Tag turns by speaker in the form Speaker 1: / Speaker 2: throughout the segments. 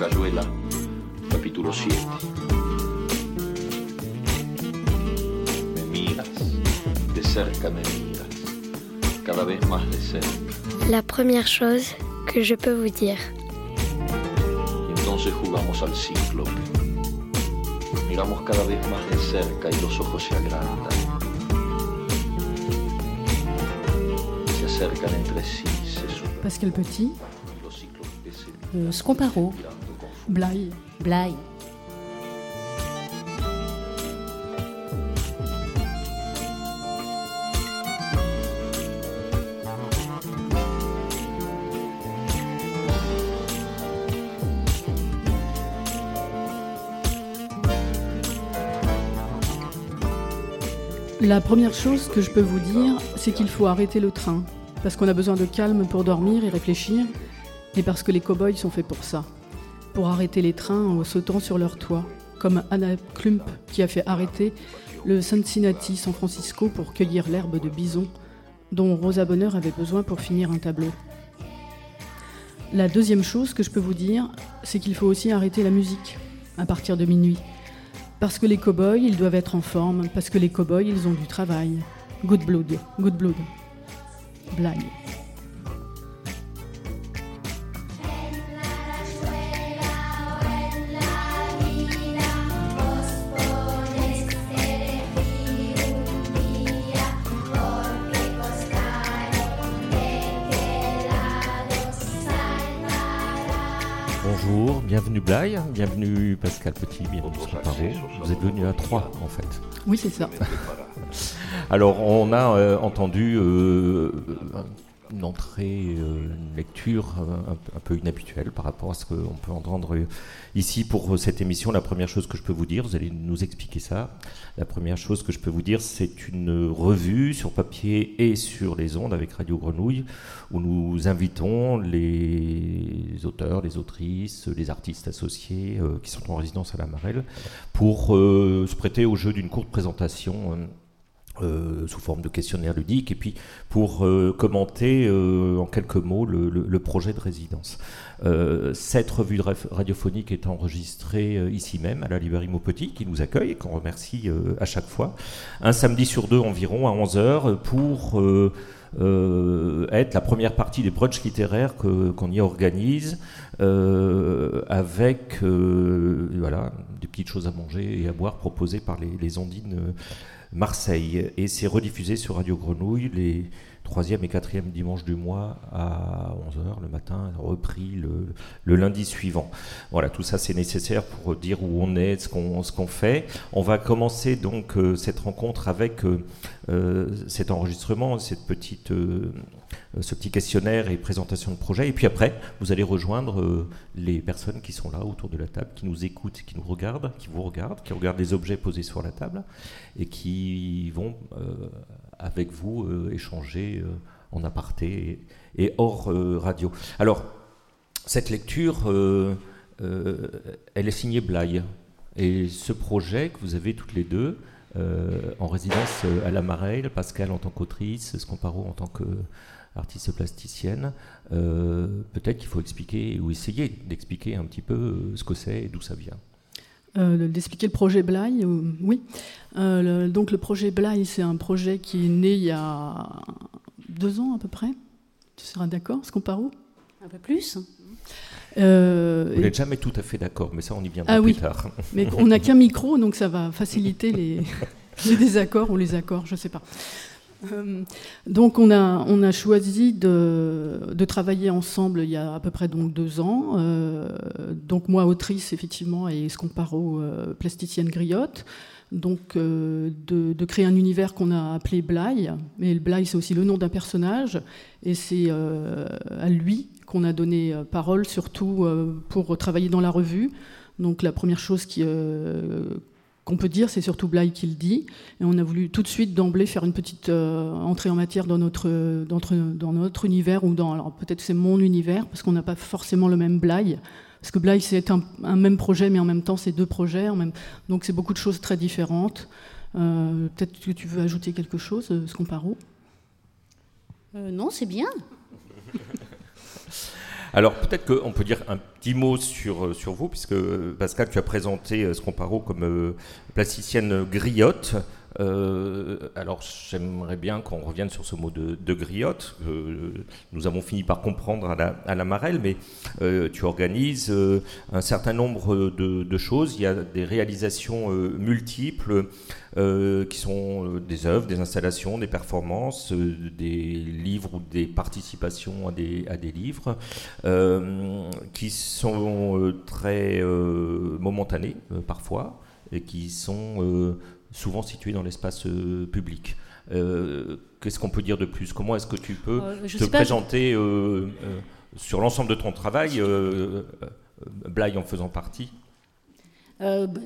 Speaker 1: Cayuela, capítulo 7. Me miras, de cerca me miras, cada vez más de cerca.
Speaker 2: La première chose que je peux vous dire.
Speaker 1: Entonces jugamos al cíclope. Miramos cada vez más de cerca y los ojos se agrandan. Se acercan entre sí, se suman.
Speaker 3: Pascal Petit,
Speaker 4: Euh, Scomparo,
Speaker 3: Blaye,
Speaker 4: Blaye.
Speaker 3: La première chose que je peux vous dire, c'est qu'il faut arrêter le train. Parce qu'on a besoin de calme pour dormir et réfléchir, et parce que les cow-boys sont faits pour ça. Pour arrêter les trains en sautant sur leur toit. Comme Anna Klump qui a fait arrêter le Cincinnati San Francisco pour cueillir l'herbe de bison dont Rosa Bonheur avait besoin pour finir un tableau. La deuxième chose que je peux vous dire, c'est qu'il faut aussi arrêter la musique à partir de minuit. Parce que les cow-boys, ils doivent être en forme, parce que les cow-boys, ils ont du travail. Good blood, good blood. Blague.
Speaker 5: Bienvenue Blaye, bienvenue Pascal Petit, bienvenue Scomparo. Vous êtes venus à trois en fait.
Speaker 3: Oui, c'est ça.
Speaker 5: Alors on a euh, entendu euh, une entrée, euh, une lecture euh, un, peu inhabituelle par rapport à ce qu'on peut entendre ici pour cette émission. La première chose que je peux vous dire, vous allez nous expliquer ça. La première chose que je peux vous dire, c'est une revue sur papier et sur les ondes avec Radio Grenouille où nous invitons les auteurs, les autrices, les artistes associés euh, qui sont en résidence à la Marelle pour se prêter au jeu d'une courte présentation. Euh, sous forme de questionnaire ludique et puis pour euh, commenter euh, en quelques mots le, projet de résidence. Cette revue radiophonique est enregistrée ici même à la librairie Maupetit qui nous accueille et qu'on remercie à chaque fois. Un samedi sur deux environ à 11h pour être la première partie des brunchs littéraires qu'on y organise avec voilà, des petites choses à manger et à boire proposées par les, les ondines Marseille. Et c'est rediffusé sur Radio Grenouille les troisième et quatrième dimanche du mois à 11h le matin, repris le, lundi suivant. Voilà, tout ça c'est nécessaire pour dire où on est, ce qu'on qu'on fait. On va commencer donc euh, cette rencontre avec euh, euh, cet enregistrement, cette petite, ce petit questionnaire et présentation de projet. Et puis après, vous allez rejoindre les personnes qui sont là autour de la table, qui nous écoutent, qui nous regardent, qui vous regardent, qui regardent les objets posés sur la table et qui vont avec vous euh, échanger euh, en aparté et, hors euh, radio. Alors, cette lecture, elle est signée Blaye. Et ce projet que vous avez toutes les deux, en résidence à la Mareille, Pascal en tant qu'autrice, Scomparo en tant qu'artiste plasticienne, peut-être qu'il faut expliquer ou essayer d'expliquer un petit peu ce que c'est et d'où ça vient.
Speaker 3: Euh, D'expliquer le projet Blaye, euh, oui. Euh, le- donc le projet Blaye, c'est un projet qui est né il y a deux ans à peu près. Tu seras d'accord, Scomparo
Speaker 4: Un peu plus
Speaker 3: Euh,
Speaker 5: Vous
Speaker 3: et-
Speaker 5: n'êtes jamais tout à fait d'accord, mais ça on y viendra
Speaker 3: Ah
Speaker 5: plus
Speaker 3: oui.
Speaker 5: tard.
Speaker 3: Mais on n'a qu'un micro, donc ça va faciliter les, les désaccords ou les accords, je ne sais pas. Euh, donc on a, on a choisi de, de travailler ensemble il y a à peu près donc deux ans. Euh, donc moi autrice effectivement et Scomparo euh, plasticienne griotte. Donc de, de créer un univers qu'on a appelé Blaye. Mais le Blaye c'est aussi le nom d'un personnage et c'est à lui qu'on a donné parole surtout pour travailler dans la revue. Donc la première chose qui, euh, qu'on peut dire, c'est surtout Blaye qui le dit. Et on a voulu tout de suite d'emblée faire une petite euh, entrée en matière dans notre, dans notre, dans notre univers, ou dans, alors peut-être c'est mon univers, parce qu'on n'a pas forcément le même Blaye. Parce que Blaye, c'est un, un même projet, mais en même temps, c'est deux projets. En même, donc c'est beaucoup de choses très différentes. Euh, peut-être que tu veux ajouter quelque chose, euh, Scomparo?
Speaker 4: Euh, Non, c'est bien.
Speaker 5: Alors peut-être qu'on peut dire un petit mot sur, sur vous, puisque Pascal, tu as présenté Scomparo comme plasticienne griotte. Euh, alors j'aimerais bien qu'on revienne sur ce mot de, griotte. que nous avons fini par comprendre à la, Marelle, mais euh, tu organises euh, un certain nombre de, choses. Il y a des réalisations multiples qui sont des œuvres, des installations, des performances, des livres ou des participations à des, à des livres qui sont très momentanés parfois et qui sont souvent situé dans l'espace euh, public. Euh, qu'est-ce qu'on peut dire de plus? Comment est-ce que tu peux euh, te présenter sur l'ensemble de ton travail, Blaye en faisant partie?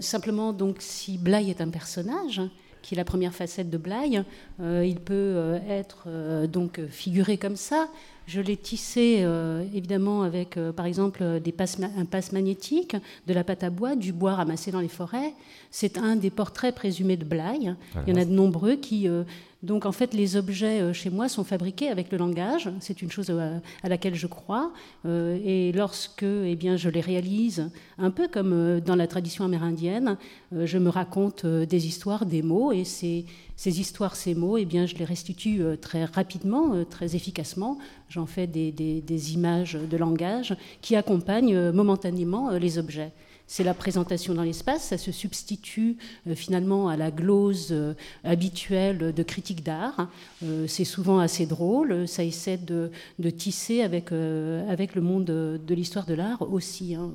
Speaker 4: Simplement, donc, si Blaye est un personnage, qui est la première facette de Blaye, il peut être donc figuré comme ça, je l'ai tissé euh, évidemment avec, euh, par exemple, des un passe magnétique, de la pâte à bois, du bois ramassé dans les forêts. C'est un des portraits présumés de Blaye. Il y en a de nombreux qui, euh, donc en fait, les objets chez moi sont fabriqués avec le langage. C'est une chose euh, à laquelle je crois. Et lorsque eh bien, je les réalise, un peu comme dans la tradition amérindienne, je me raconte des histoires, des mots, et ces, ces histoires, ces mots, eh bien, je les restitue très rapidement, très efficacement. J'en fais des, images de langage qui accompagnent momentanément les objets c'est la présentation dans l'espace, ça se substitue euh, finalement à la glose euh, habituelle de critique d'art. Euh, c'est souvent assez drôle, ça essaie de, tisser avec, avec le monde de, l'histoire de l'art aussi. Hein.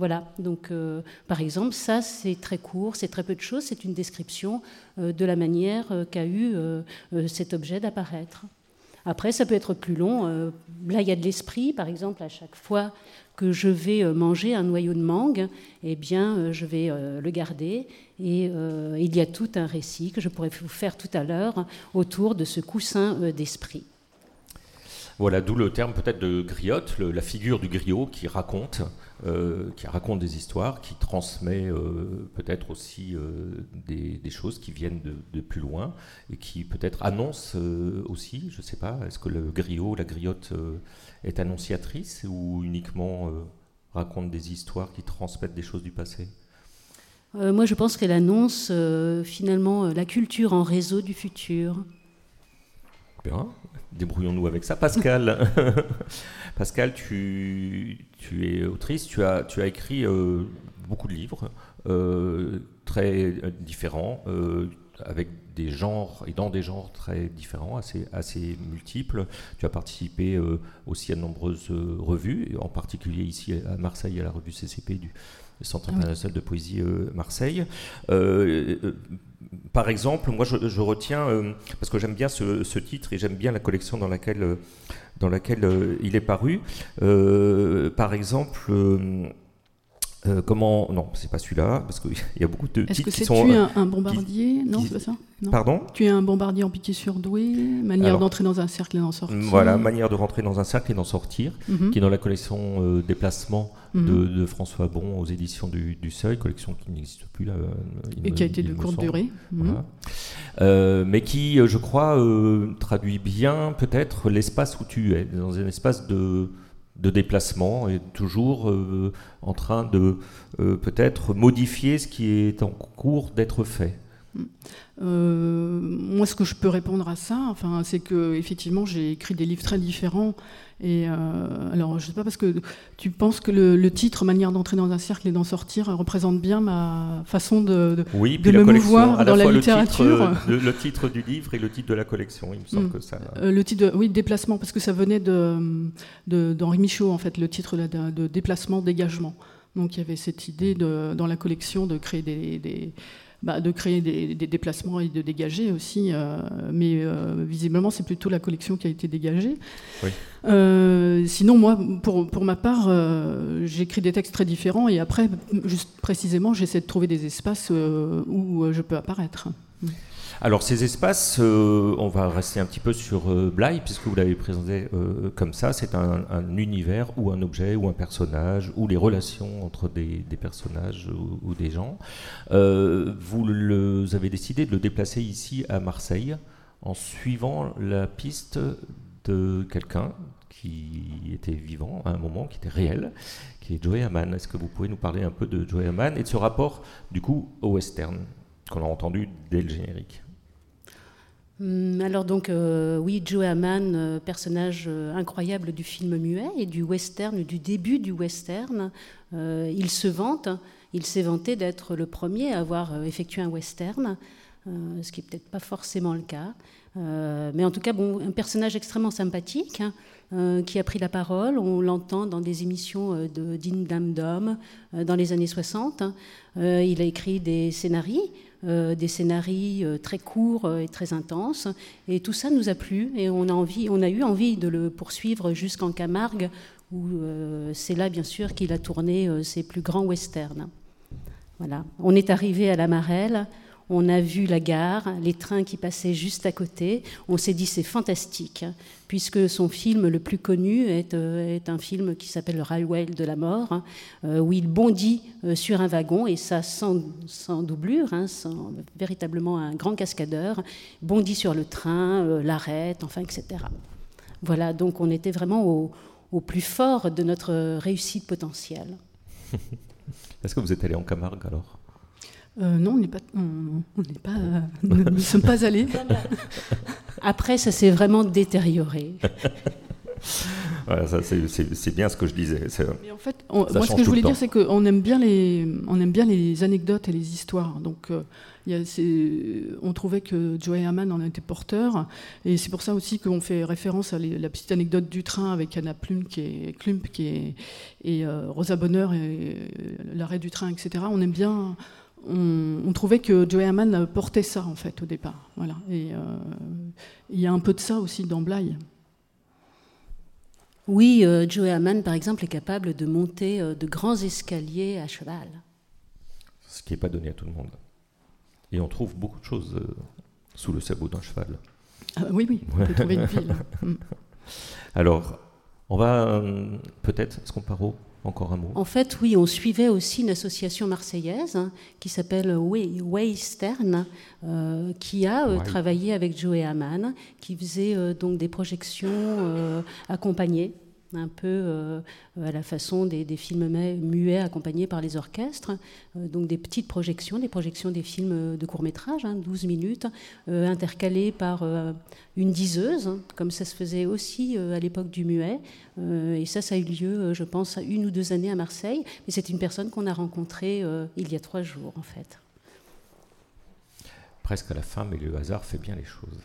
Speaker 4: Voilà, donc par exemple, ça c'est très court, c'est très peu de choses, c'est une description de la manière qu'a eu cet objet d'apparaître. Après, ça peut être plus long. là, il y a de l'esprit, par exemple, à chaque fois que je vais euh, manger un noyau de mangue, eh bien, euh, je vais euh, le garder. Et il y a tout un récit que je pourrais vous faire tout à l'heure autour de ce coussin d'esprit.
Speaker 5: Voilà, d'où le terme peut-être de griotte, la figure du griot qui raconte, qui raconte des histoires, qui transmet peut-être aussi des, choses qui viennent de, plus loin et qui peut-être annonce aussi, je ne sais pas, est-ce que le griot, la griotte est annonciatrice ou uniquement euh, raconte des histoires qui transmettent des choses du passé?
Speaker 4: Euh, Moi, je pense qu'elle annonce euh, finalement la culture en réseau du futur.
Speaker 5: Bien, débrouillons-nous avec ça. Pascal, Pascal tu, tu, es autrice, tu as, tu as écrit beaucoup de livres très différents avec des genres et dans des genres très différents, assez, assez multiples. Tu as participé euh, aussi à de nombreuses euh, revues, en particulier ici à Marseille à la revue CCP du Centre international de poésie euh, Marseille. par exemple, moi je, retiens, parce que j'aime bien ce, ce, titre et j'aime bien la collection dans laquelle, dans laquelle il est paru. par exemple, euh, comment Non, c'est pas celui-là, parce qu'il y a beaucoup de
Speaker 3: Est-ce que c'est tu es un, bombardier Non, c'est pas ça
Speaker 5: Pardon
Speaker 3: Tu es un bombardier en piqué surdoué, manière d'entrer dans un cercle et d'en sortir.
Speaker 5: Voilà, manière de rentrer dans un cercle et d'en sortir, mhm. qui est dans la collection euh, Déplacement mhm. de, François Bon aux éditions du, Seuil, collection qui n'existe plus là.
Speaker 3: et qui a été de courte durée.
Speaker 5: Mhm. Euh, mais qui, je crois, traduit bien peut-être l'espace où tu es, dans un espace de de déplacement et toujours euh, en train de euh, peut-être modifier ce qui est en cours d'être fait.
Speaker 3: Euh, moi, ce que je peux répondre à ça, c'est que effectivement, j'ai écrit des livres très différents. Et alors, je sais pas parce que tu penses que le, titre "Manière d'entrer dans un cercle et d'en sortir" représente bien ma façon de, de,
Speaker 5: oui,
Speaker 3: de me mouvoir dans la littérature.
Speaker 5: Le titre, du livre et le titre de la collection, il me semble mm. que ça.
Speaker 3: le titre, de, oui, déplacement, parce que ça venait de d'Henri Michaud en fait, le titre de, déplacement, dégagement. Donc, il y avait cette idée dans la collection de créer des bah, de créer des, déplacements et de dégager aussi. Euh, mais euh, visiblement, c'est plutôt la collection qui a été dégagée. Euh, sinon, moi, pour, pour ma part, j'écris des textes très différents et après, juste précisément, j'essaie de trouver des espaces où je peux apparaître.
Speaker 5: Alors ces espaces, euh, on va rester un petit peu sur euh, Bly, puisque vous l'avez présenté euh, comme ça, c'est un, univers ou un objet ou un personnage, ou les relations entre des, personnages ou, des gens. vous avez décidé de le déplacer ici à Marseille en suivant la piste de quelqu'un qui était vivant à un moment, qui était réel, qui est Joey Haman. Est-ce que vous pouvez nous parler un peu de Joey Haman et de ce rapport, du coup, au western, qu'on a entendu dès le générique?
Speaker 4: Alors donc euh, oui, Joey Haman, euh, personnage euh, incroyable du film muet et du western, du début du western. il se vante, il s'est vanté d'être le premier à avoir effectué un western, ce qui n'est peut-être pas forcément le cas. mais en tout cas, bon, un personnage extrêmement sympathique. Hein, qui a pris la parole. On l'entend dans des émissions de Din Dam Dom dans les années 60. il a écrit des scénarios, des scénarios très courts et très intenses. Et tout ça nous a plu et on a, envie, on a eu envie de le poursuivre jusqu'en Camargue, où c'est là, bien sûr, qu'il a tourné ses plus grands westerns. Voilà. On est arrivé à la Marelle. On a vu la gare, les trains qui passaient juste à côté. On s'est dit c'est fantastique, puisque son film le plus connu est, euh, un film qui s'appelle Le Railway de la mort, euh, où il bondit euh, sur un wagon, et ça sans, doublure, hein, sans, véritablement un grand cascadeur, bondit sur le train, l'arrête, enfin, etc. Voilà, donc on était vraiment au plus fort de notre réussite potentielle.
Speaker 5: Est-ce que vous êtes allé en Camargue alors?
Speaker 3: Euh, non, on n'est pas, on, pas, euh, nous ne sommes pas allés.
Speaker 4: Après, ça s'est vraiment détérioré.
Speaker 5: c'est bien ce que je disais.
Speaker 3: en fait, moi, ce que je voulais dire, c'est qu'on aime bien les, on aime bien les anecdotes et les histoires. Donc, euh, on trouvait que Joey Hamann en était porteur, et c'est pour ça aussi qu'on fait référence à la petite anecdote du train avec Anna Plum qui est, Klump, qui est, et Rosa Bonheur et l'arrêt du train, etc. On aime bien on, trouvait que Joey Hamann portait ça en fait au départ. Voilà. Et euh, il y a un peu de ça aussi dans Bly.
Speaker 4: Oui, euh, Joey Hamann, par exemple, est capable de monter euh, de grands escaliers à cheval.
Speaker 5: Ce qui n'est pas donné à tout le monde. Et on trouve beaucoup de choses sous le sabot d'un cheval.
Speaker 3: Ah, oui, oui, on peut trouver une ville. Mm.
Speaker 5: Alors, on va peut-être, est-ce qu'on part encore un mot.
Speaker 4: En fait, oui, on suivait aussi une association marseillaise hein, qui s'appelle Way, Stern, euh, qui a euh, travaillé avec Joey Hamann, qui faisait euh, donc des projections accompagnées un peu euh, à la façon des, films muets accompagnés par les orchestres, euh, donc des petites projections, des projections des films de court métrage, 12 hein, minutes, euh, intercalées par une diseuse, hein, comme ça se faisait aussi à l'époque du muet. et ça, ça a eu lieu, je pense, une ou deux années à Marseille. Mais c'est une personne qu'on a rencontrée il y a trois jours, en fait.
Speaker 5: Presque à la fin, mais le hasard fait bien les choses.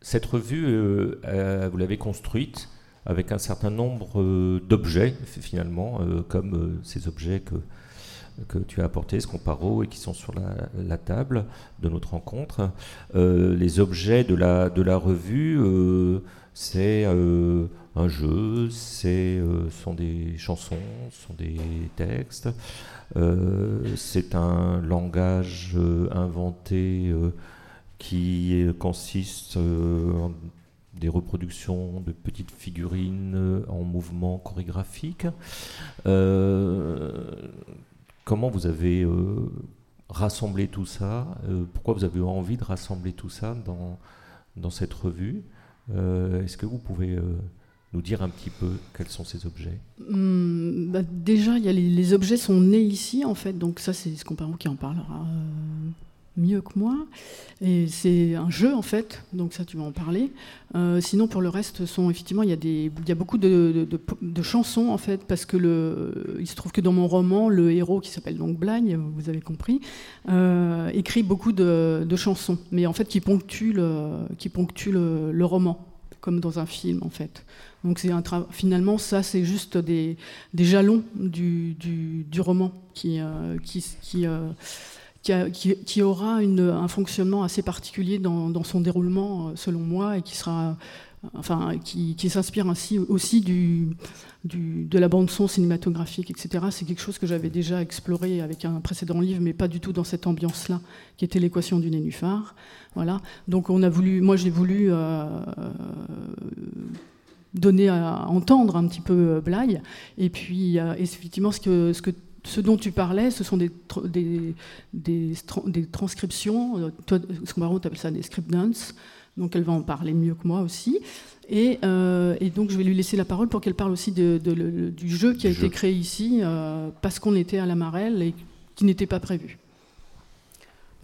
Speaker 5: Cette revue, vous l'avez construite avec un certain nombre euh, d'objets, finalement, euh, comme euh, ces objets que, que tu as apportés, ce comparo, et qui sont sur la, table de notre rencontre. les objets de la, de la revue, c'est un jeu, c'est sont des chansons, sont des textes, c'est un langage inventé qui consiste des reproductions de petites figurines euh, en mouvement chorégraphique. Euh, comment vous avez euh, rassemblé tout ça Pourquoi vous avez eu envie de rassembler tout ça dans, dans cette revue? Est-ce que vous pouvez nous dire un petit peu quels sont ces objets?
Speaker 3: Hum, bah, Déjà, y a les, objets sont nés ici, en fait, donc ça, c'est ce compagnon qui en parlera mieux que moi. Et c'est un jeu en fait, donc ça tu vas en parler. Euh, sinon pour le reste, sont effectivement il y a y a beaucoup de, de, chansons en fait parce que le, il se trouve que dans mon roman, le héros qui s'appelle donc Blagne, vous avez compris, euh, écrit beaucoup de, chansons, mais en fait qui ponctuent le, qui ponctuent le, roman comme dans un film en fait. Donc c'est un finalement ça c'est juste des, des jalons du, du, du roman qui, euh, qui, qui qui, aura un fonctionnement assez particulier dans, son déroulement, euh, selon moi, et qui sera, enfin, qui, s'inspire ainsi aussi du, de la bande son cinématographique, etc. C'est quelque chose que j'avais déjà exploré avec un précédent livre, mais pas du tout dans cette ambiance-là, qui était l'équation du nénuphar. Voilà. Donc on a voulu, moi j'ai voulu euh, donner à entendre un petit peu euh, Blaye, et puis effectivement ce que, ce que ce dont tu parlais, ce sont des, des, des, des transcriptions, euh, toi, ce qu'on appelle ça des script dance, Donc elle va en parler mieux que moi aussi. Et, donc je vais lui laisser la parole pour qu'elle parle aussi de, du jeu qui a été créé ici parce qu'on était à la Marelle et qui n'était pas prévu.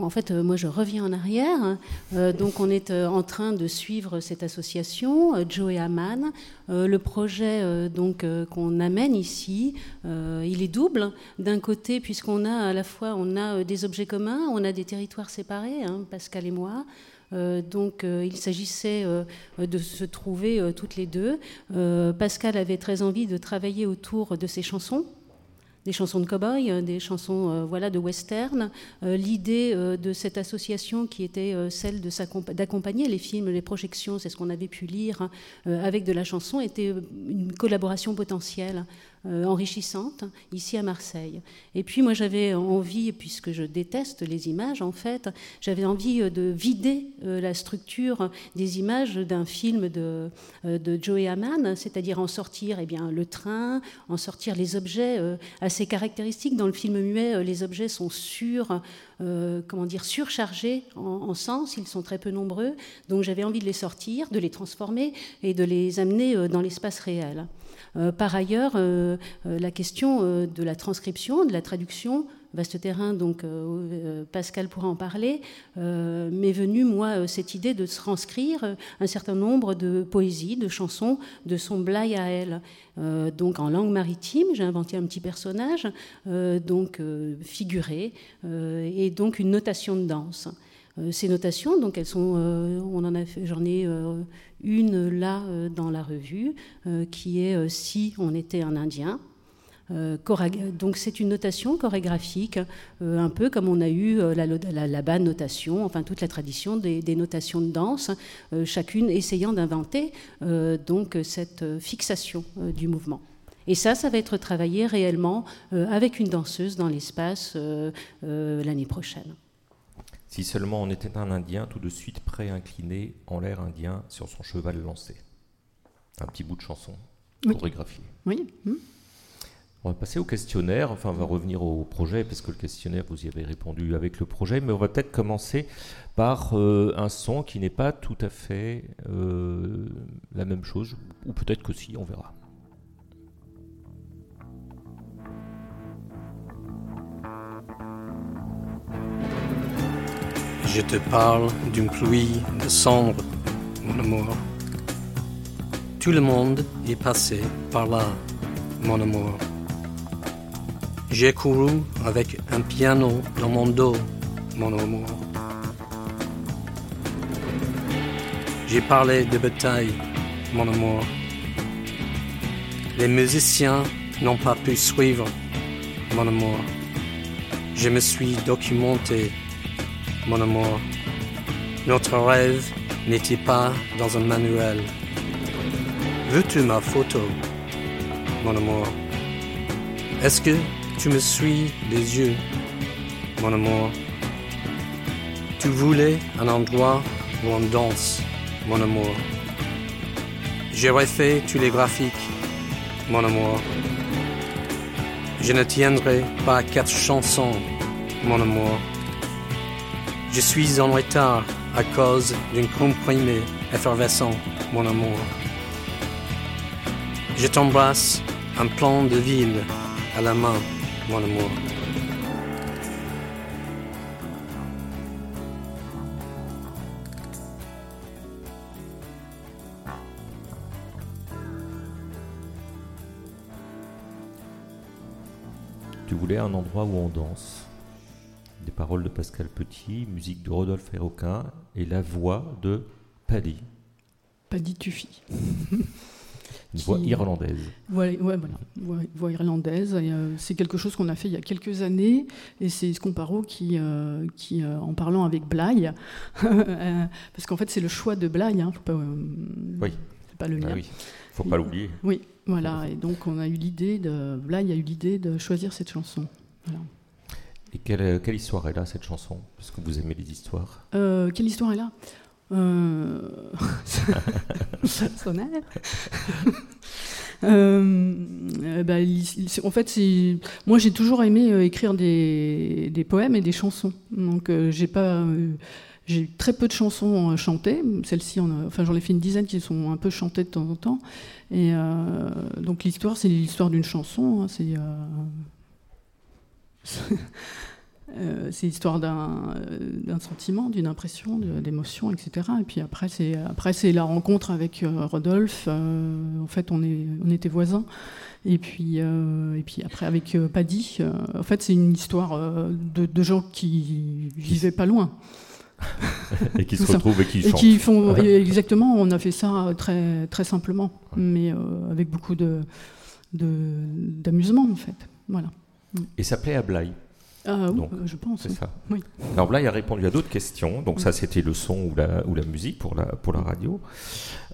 Speaker 4: En fait, euh, moi, je reviens en arrière. Euh, donc, on est euh, en train de suivre cette association, Joe et Aman. le projet donc qu'on amène ici, il est double. D'un côté, puisqu'on a à la fois des objets communs, on a des territoires séparés, hein, Pascal et moi. donc il s'agissait de se trouver toutes les deux. Pascal avait très envie de travailler autour de ses chansons, des chansons de cow-boy, euh, des chansons euh, voilà, de western. Euh, l'idée de cette association qui était celle d'accompagner les films, les projections, c'est ce qu'on avait pu lire, avec de la chanson, était une collaboration potentielle. Euh, enrichissante ici à Marseille. Et puis moi j'avais envie, puisque je déteste les images en fait, j'avais envie euh, de vider euh, la structure des images d'un film de, de Joey Hamann, c'est-à-dire en sortir eh bien, le train, en sortir les objets assez caractéristiques. Dans le film muet, les objets sont sur, comment dire, surchargés en, sens, ils sont très peu nombreux, donc j'avais envie de les sortir, de les transformer et de les amener dans l'espace réel. Euh, par ailleurs, euh, euh, la question de la transcription, de la traduction, vaste terrain, donc Pascal pourra en parler, m'est venue, moi, cette idée de transcrire un certain nombre de poésies, de chansons de son blaye à elle. donc en langue maritime, j'ai inventé un petit personnage, donc figuré, et donc une notation de danse. Ces notations, donc elles sont, on en a j'en ai une là euh, dans la revue, euh, qui est euh, Si on était un Indien. donc c'est une notation chorégraphique, un peu comme on a eu la, la, notation, enfin toute la tradition des, notations de danse, chacune essayant d'inventer donc cette fixation du mouvement. Et ça, ça va être travaillé réellement avec une danseuse dans l'espace l'année prochaine.
Speaker 5: Si seulement on était un Indien tout de suite prêt incliné en l'air indien sur son cheval lancé. Un petit bout de chanson chorégraphié.
Speaker 3: Oui. Hmm.
Speaker 5: On va passer au questionnaire, enfin on va revenir au projet, parce que le questionnaire, vous y avez répondu avec le projet, mais on va peut-être commencer par euh, un son qui n'est pas tout à fait euh, la même chose, ou peut-être que si, on verra.
Speaker 6: Je te parle d'une pluie de cendres, mon amour. Tout le monde est passé par là, mon amour. J'ai couru avec un piano dans mon dos, mon amour. J'ai parlé de bataille, mon amour. Les musiciens n'ont pas pu suivre, mon amour. Je me suis documenté mon amour. Notre rêve n'était pas dans un manuel. Veux-tu ma photo, mon amour? Est-ce que tu me suis les yeux, mon amour? Tu voulais un endroit où on danse, mon amour. J'aurais fait tous les graphiques, mon amour. Je ne tiendrai pas quatre chansons, mon amour. Je suis en retard à cause d'une comprimée effervescent, mon amour. Je t'embrasse un plan de ville à la main, mon amour.
Speaker 5: Tu voulais un endroit où on danse paroles de Pascal Petit, musique de Rodolphe Héroquin et la voix de Paddy.
Speaker 3: Paddy Tuffy.
Speaker 5: Une voix irlandaise.
Speaker 3: Ouais, ouais, voilà, voix, irlandaise. Euh, c'est quelque chose qu'on a fait il y a quelques années, et c'est Scomparo qui, euh, qui euh, en parlant avec Bly, parce qu'en fait c'est le choix de Bly, hein, faut pas,
Speaker 5: oui.
Speaker 3: pas le
Speaker 5: ah
Speaker 3: mien.
Speaker 5: faut pas l'oublier.
Speaker 3: Oui, voilà, et donc on a eu l'idée de Bly a eu l'idée de choisir cette chanson. Voilà.
Speaker 5: Et quelle, quelle, histoire est là, cette chanson? Parce que vous aimez les histoires.
Speaker 3: Euh, quelle histoire est là? Euh... Sonnaire euh, bah, En fait, moi j'ai toujours aimé euh, écrire des, poèmes et des chansons. Donc j'ai pas j'ai très peu de chansons chantées. Celles-ci, enfin, j'en ai fait une dizaine qui sont un peu chantées de temps en temps. Et donc l'histoire, c'est l'histoire d'une chanson. Hein, c'est Euh, c'est l'histoire d'un sentiment, d'une impression, d'émotion, etc. Et puis après, c'est après c'est la rencontre avec euh, Rodolphe. Euh, en fait, on est on était voisins. Et puis et puis après avec Paddy. en fait, c'est une histoire de, gens qui vivaient pas loin.
Speaker 5: et qui se retrouvent et qui
Speaker 3: et Qui font exactement. On a fait ça très très simplement, mais avec beaucoup de d'amusement en fait. Voilà.
Speaker 5: Et ça plaît à Blaye
Speaker 3: ah, oui, je pense.
Speaker 5: C'est ça. Alors là, il a répondu à d'autres questions. Donc ça, c'était le son ou la, ou la musique pour la, pour la radio.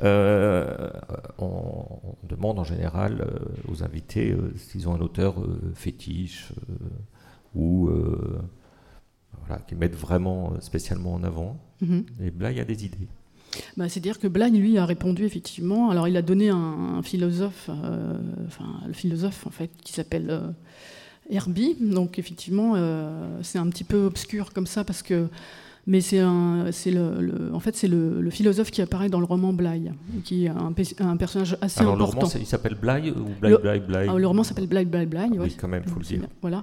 Speaker 5: Euh, on, demande en général euh, aux invités euh, s'ils ont un auteur fétiche ou voilà, qui mettent vraiment spécialement en avant. Mhm. Et y a des idées.
Speaker 3: Bah, C'est-à-dire que Blagne, lui, a répondu effectivement. Alors, il a donné un, philosophe, enfin, le philosophe, en fait, qui s'appelle Herbie. Donc effectivement, euh, c'est un petit peu obscur comme ça parce que, mais c'est un, c'est le, en fait c'est le, philosophe qui apparaît dans le roman Bly, qui est un, un personnage assez
Speaker 5: Alors,
Speaker 3: important.
Speaker 5: Le roman, il s'appelle Bly ou Bly Bly Bly
Speaker 3: ah, Le roman s'appelle Bly Bly Bly.
Speaker 5: Ah, oui, quand même, faut le dire.
Speaker 3: Voilà.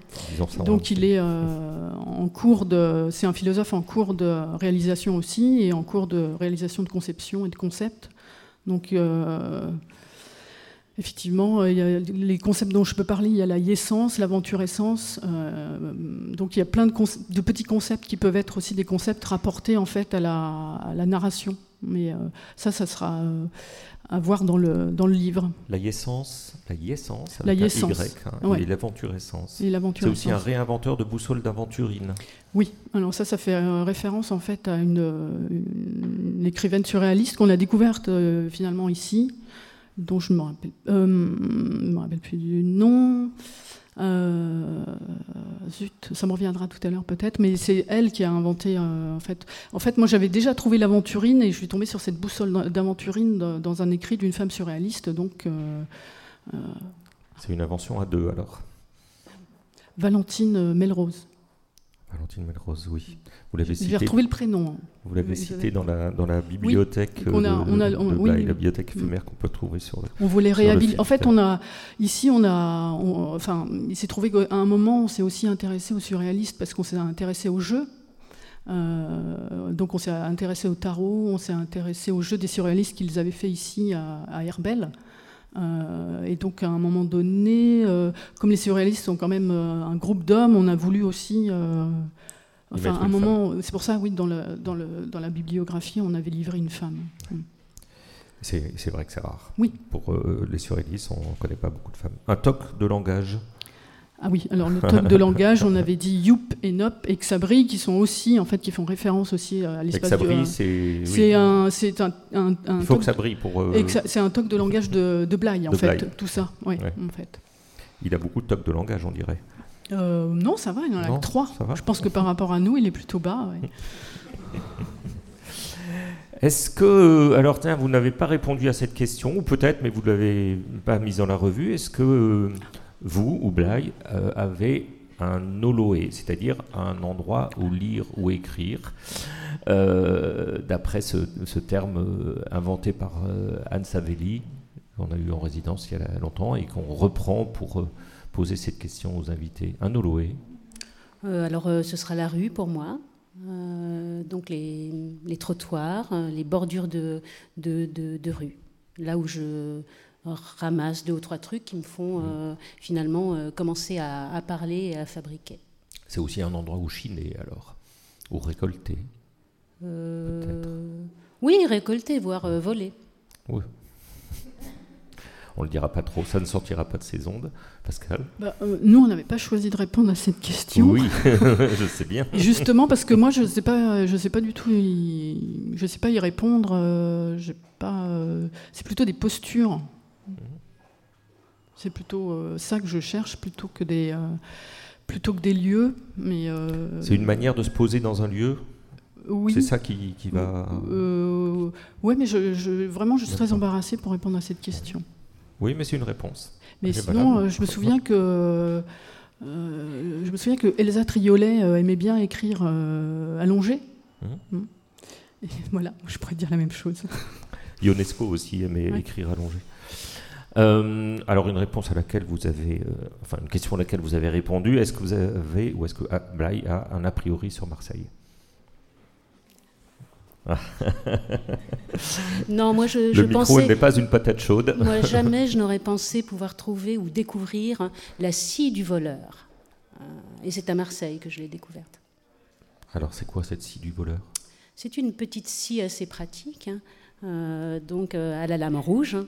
Speaker 3: Donc il est euh, en cours de, c'est un philosophe en cours de réalisation aussi et en cours de réalisation de conception et de concept. Donc euh, Effectivement, euh, il y a les concepts dont je peux parler, il y a la yessence, l'aventure-essence. Euh, donc il y a plein de, de, petits concepts qui peuvent être aussi des concepts rapportés en fait à la, narration. Mais euh, ça, ça sera à voir dans le, dans le livre.
Speaker 5: La yessence, la yessence,
Speaker 3: la yessence.
Speaker 5: Y, hein, et l'aventure-essence. C'est aussi un réinventeur de boussole d'aventurine.
Speaker 3: Oui, alors ça, ça fait référence en fait à une, une écrivaine surréaliste qu'on a découverte finalement ici dont je ne me rappelle, euh, me rappelle plus du nom. Euh, zut, ça me reviendra tout à l'heure peut-être, mais c'est elle qui a inventé. Euh, en fait, en fait, moi j'avais déjà trouvé l'aventurine et je suis tombée sur cette boussole d'aventurine dans un écrit d'une femme surréaliste. Donc,
Speaker 5: c'est une invention à deux alors.
Speaker 3: Valentine Melrose.
Speaker 5: Valentine Melrose, oui. Vous l'avez cité.
Speaker 3: J'ai retrouvé le prénom.
Speaker 5: Vous l'avez cité dans la, dans la bibliothèque, on a, de, on a, la bibliothèque éphémère qu'on peut trouver sur le.
Speaker 3: On voulait réhabiliter. En fait, on a ici, on a, enfin, il s'est trouvé qu'à un moment, on s'est aussi intéressé aux surréalistes parce qu'on s'est intéressé au jeu. Euh, donc, on s'est intéressé au tarot, on s'est intéressé au jeu des surréalistes qu'ils avaient fait ici à, à Herbel. Euh, et donc à un moment donné, euh, comme les surréalistes sont quand même euh, un groupe d'hommes, on a voulu aussi, enfin un moment, c'est pour ça oui, dans, le, dans, le, dans, la bibliographie, on avait livré une femme. Mm.
Speaker 5: C'est vrai que c'est rare.
Speaker 3: Oui.
Speaker 5: Pour les surréalistes, on ne connaît pas beaucoup de femmes. Un toc de langage
Speaker 3: ah oui, alors le toc de langage, on avait dit Youp et Nop et Xabri qui sont aussi, en fait, qui font référence aussi à l'espace
Speaker 5: Xabri, c'est.
Speaker 3: C'est un, c'est un, un,
Speaker 5: Il faut que ça brille pour.
Speaker 3: Euh, c'est un toc de langage de, de Blaye, en fait, tout ça. Ouais, en fait.
Speaker 5: Il a beaucoup de tocs de langage, on dirait.
Speaker 3: Euh, non, ça va, il en a trois. Je pense que par rapport à nous, il est plutôt bas.
Speaker 5: Est-ce que, alors tiens, vous n'avez pas répondu à cette question, ou peut-être, mais vous ne l'avez pas mise dans la revue. Est-ce que vous, ou Blaye, euh, avez un oloé, c'est-à-dire un endroit où lire ou écrire, euh, d'après ce, terme euh, inventé par Anne Savelli, qu'on a eu en résidence il y a longtemps et qu'on reprend pour poser cette question aux invités. Un oloé
Speaker 4: Alors, ce sera la rue pour moi. donc les, trottoirs, les bordures de, de, de rue, là où je, ramasse deux ou trois trucs qui me font mm. euh, finalement euh, commencer à, parler et à fabriquer.
Speaker 5: C'est aussi un endroit où chiner alors, ou récolter.
Speaker 4: Euh, oui, récolter, voire voler.
Speaker 5: Oui. On ne le dira pas trop, ça ne sortira pas de ses ondes, Pascal.
Speaker 3: Bah, nous, on n'avait pas choisi de répondre à cette question.
Speaker 5: Oui, je sais bien.
Speaker 3: Justement, parce que moi, je ne sais pas, je sais pas du tout, y, je sais pas y répondre. pas. c'est plutôt des postures. C'est plutôt euh, ça que je cherche plutôt que des, euh, plutôt que des lieux. Mais euh,
Speaker 5: c'est une manière de se poser dans un lieu?
Speaker 3: Oui.
Speaker 5: C'est ça qui, qui va.
Speaker 3: oui, mais je, vraiment, je suis très embarrassée pour répondre à cette question.
Speaker 5: Oui, mais c'est une réponse.
Speaker 3: Mais sinon, je me souviens que. je me souviens que Elsa Triolet aimait bien écrire allongé. Mmh. Mmh. Et voilà, je pourrais dire la même chose.
Speaker 5: Ionesco aussi aimait
Speaker 3: Ouais.
Speaker 5: écrire allongé. Euh, alors une réponse à laquelle vous avez, euh, enfin une question à laquelle vous avez répondu, est-ce que vous avez ou est-ce que ah, Blaye a un a priori sur Marseille
Speaker 4: Non, moi je,
Speaker 5: Le
Speaker 4: je
Speaker 5: micro
Speaker 4: pensais.
Speaker 5: n'est pas une patate chaude.
Speaker 4: Moi, jamais je n'aurais pensé pouvoir trouver ou découvrir la scie du voleur. Euh, Et c'est à Marseille que je l'ai découverte.
Speaker 5: Alors c'est quoi cette scie du voleur?
Speaker 4: C'est une petite scie assez pratique, hein, euh, donc à la lame rouge. hein.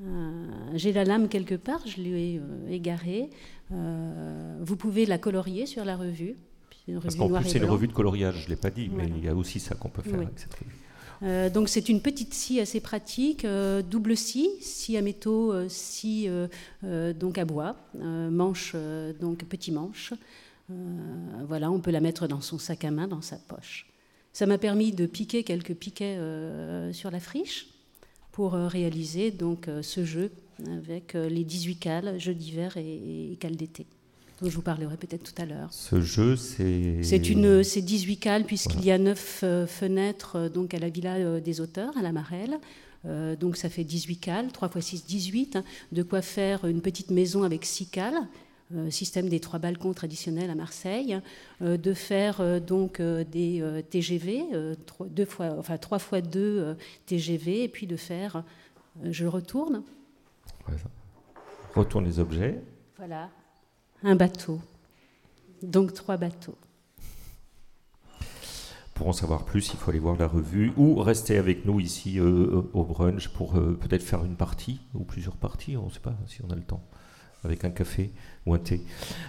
Speaker 4: Euh, J'ai la lame quelque part, je l'ai euh, égarée. Euh, vous pouvez la colorier sur la revue. Une
Speaker 5: Parce qu'en plus c'est une revue de coloriage, je ne l'ai pas dit, mais il y a aussi ça qu'on peut faire
Speaker 4: Oui.
Speaker 5: avec cette revue.
Speaker 4: Euh, donc c'est une petite scie assez pratique, euh, double scie, scie à métaux, euh, scie donc à bois, manche donc petit manche. Voilà, on peut la mettre dans son sac à main, dans sa poche. Ça m'a permis de piquer quelques piquets sur la friche pour euh, réaliser donc euh, ce jeu avec euh, les 18 cales, jeux d'hiver et, et cales d'été, dont je vous parlerai peut-être tout à l'heure.
Speaker 5: Ce jeu c'est.
Speaker 4: C'est une, c'est 18 cales puisqu'il y a 9 fenêtres donc à la villa des auteurs, à la Marelle. Euh, donc ça fait 18 cales, 3 x 6, 18. hein, de quoi faire une petite maison avec 6 cales. Euh, système des trois balcons traditionnels à Marseille, euh, de faire euh, donc des TGV, trois, deux fois, enfin 3 fois 2 TGV, et puis de faire, je retourne.
Speaker 5: Retourne les objets.
Speaker 4: voilà, un bateau. Donc trois bateaux.
Speaker 5: Pour en savoir plus, il faut aller voir la revue ou rester avec nous ici euh, au brunch pour euh, peut-être faire une partie ou plusieurs parties, on ne sait pas si on a le temps, avec un café ou un thé.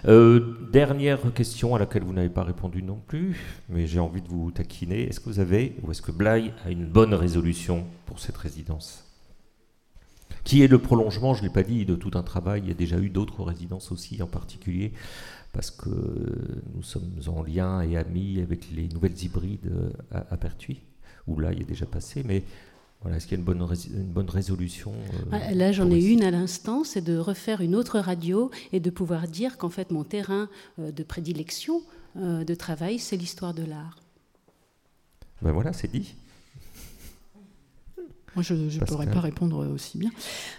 Speaker 5: Euh, dernière question à laquelle vous n'avez pas répondu non plus, mais j'ai envie de vous taquiner. Est-ce que vous avez ou est-ce que Blaye a une bonne résolution pour cette résidence? Qui est le prolongement, je ne l'ai pas dit, de tout un travail. Il y a déjà eu d'autres résidences aussi en particulier parce que nous sommes en lien et amis avec les nouvelles hybrides à, à Pertuis, où là il est déjà passé, mais voilà, est-ce qu'il y a une bonne, rés- une bonne résolution euh,
Speaker 4: Ah, Là, j'en ai une à l'instant, c'est de refaire une autre radio et de pouvoir dire qu'en fait, mon terrain euh, de prédilection, euh, de travail, c'est l'histoire de l'art.
Speaker 5: Ben voilà, c'est dit.
Speaker 3: Moi, je ne pourrais pas répondre aussi bien.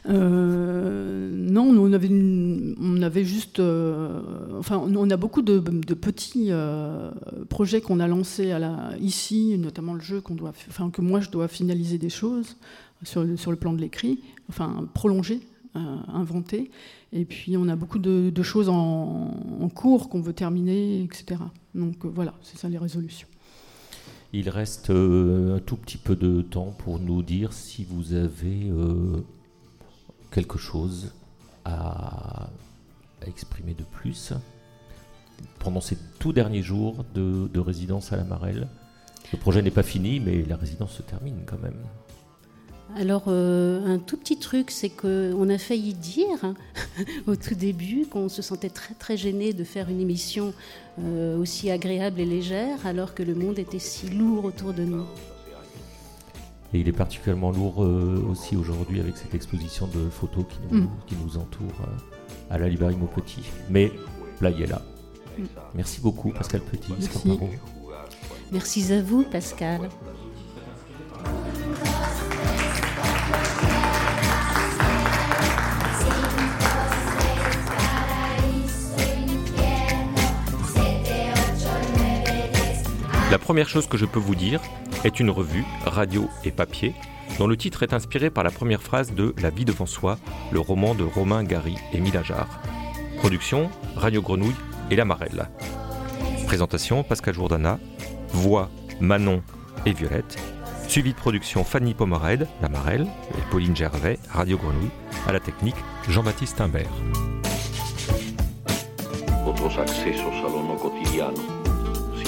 Speaker 3: Euh, non, nous, on avait, une- on avait juste. euh, enfin, on a beaucoup de, de petits euh, projets qu'on a lancés à la, ici, notamment le jeu qu'on doit, enfin, que moi je dois finaliser des choses sur, le- sur le plan de l'écrit, enfin prolonger, inventer. Et puis on a beaucoup de, de choses en, en cours qu'on veut terminer, etc. Donc voilà, c'est ça les résolutions.
Speaker 5: Il reste euh, un tout petit peu de temps pour nous dire si vous avez euh, quelque chose à, exprimer de plus pendant ces tout derniers jours de résidence à la Marelle. Le projet n'est pas fini, mais la résidence se termine quand même.
Speaker 4: Alors, euh, un tout petit truc, c'est qu'on a failli dire hein, au tout début qu'on se sentait très très gêné de faire une émission euh, aussi agréable et légère, alors que le monde était si lourd autour de nous.
Speaker 5: Et il est particulièrement lourd euh, aussi aujourd'hui avec cette exposition de photos qui nous,
Speaker 3: Mm.
Speaker 5: qui nous entoure à la librairie Maupetit. Mais là, il est là. Merci beaucoup, Pascal Petit.
Speaker 3: Merci
Speaker 4: à vous, Pascal.
Speaker 7: La première chose que je peux vous dire est une revue, radio et papier, dont le titre est inspiré par la première phrase de La vie devant soi, le roman de Romain Gary et Mila Jarre. Production, Radio Grenouille et La Marelle. Présentation, Pascal Jourdana. Voix, Manon et Violette. Suivi de production, Fanny Pomered, La Marelle, et Pauline Gervais, Radio Grenouille. À la technique, Jean-Baptiste Imbert.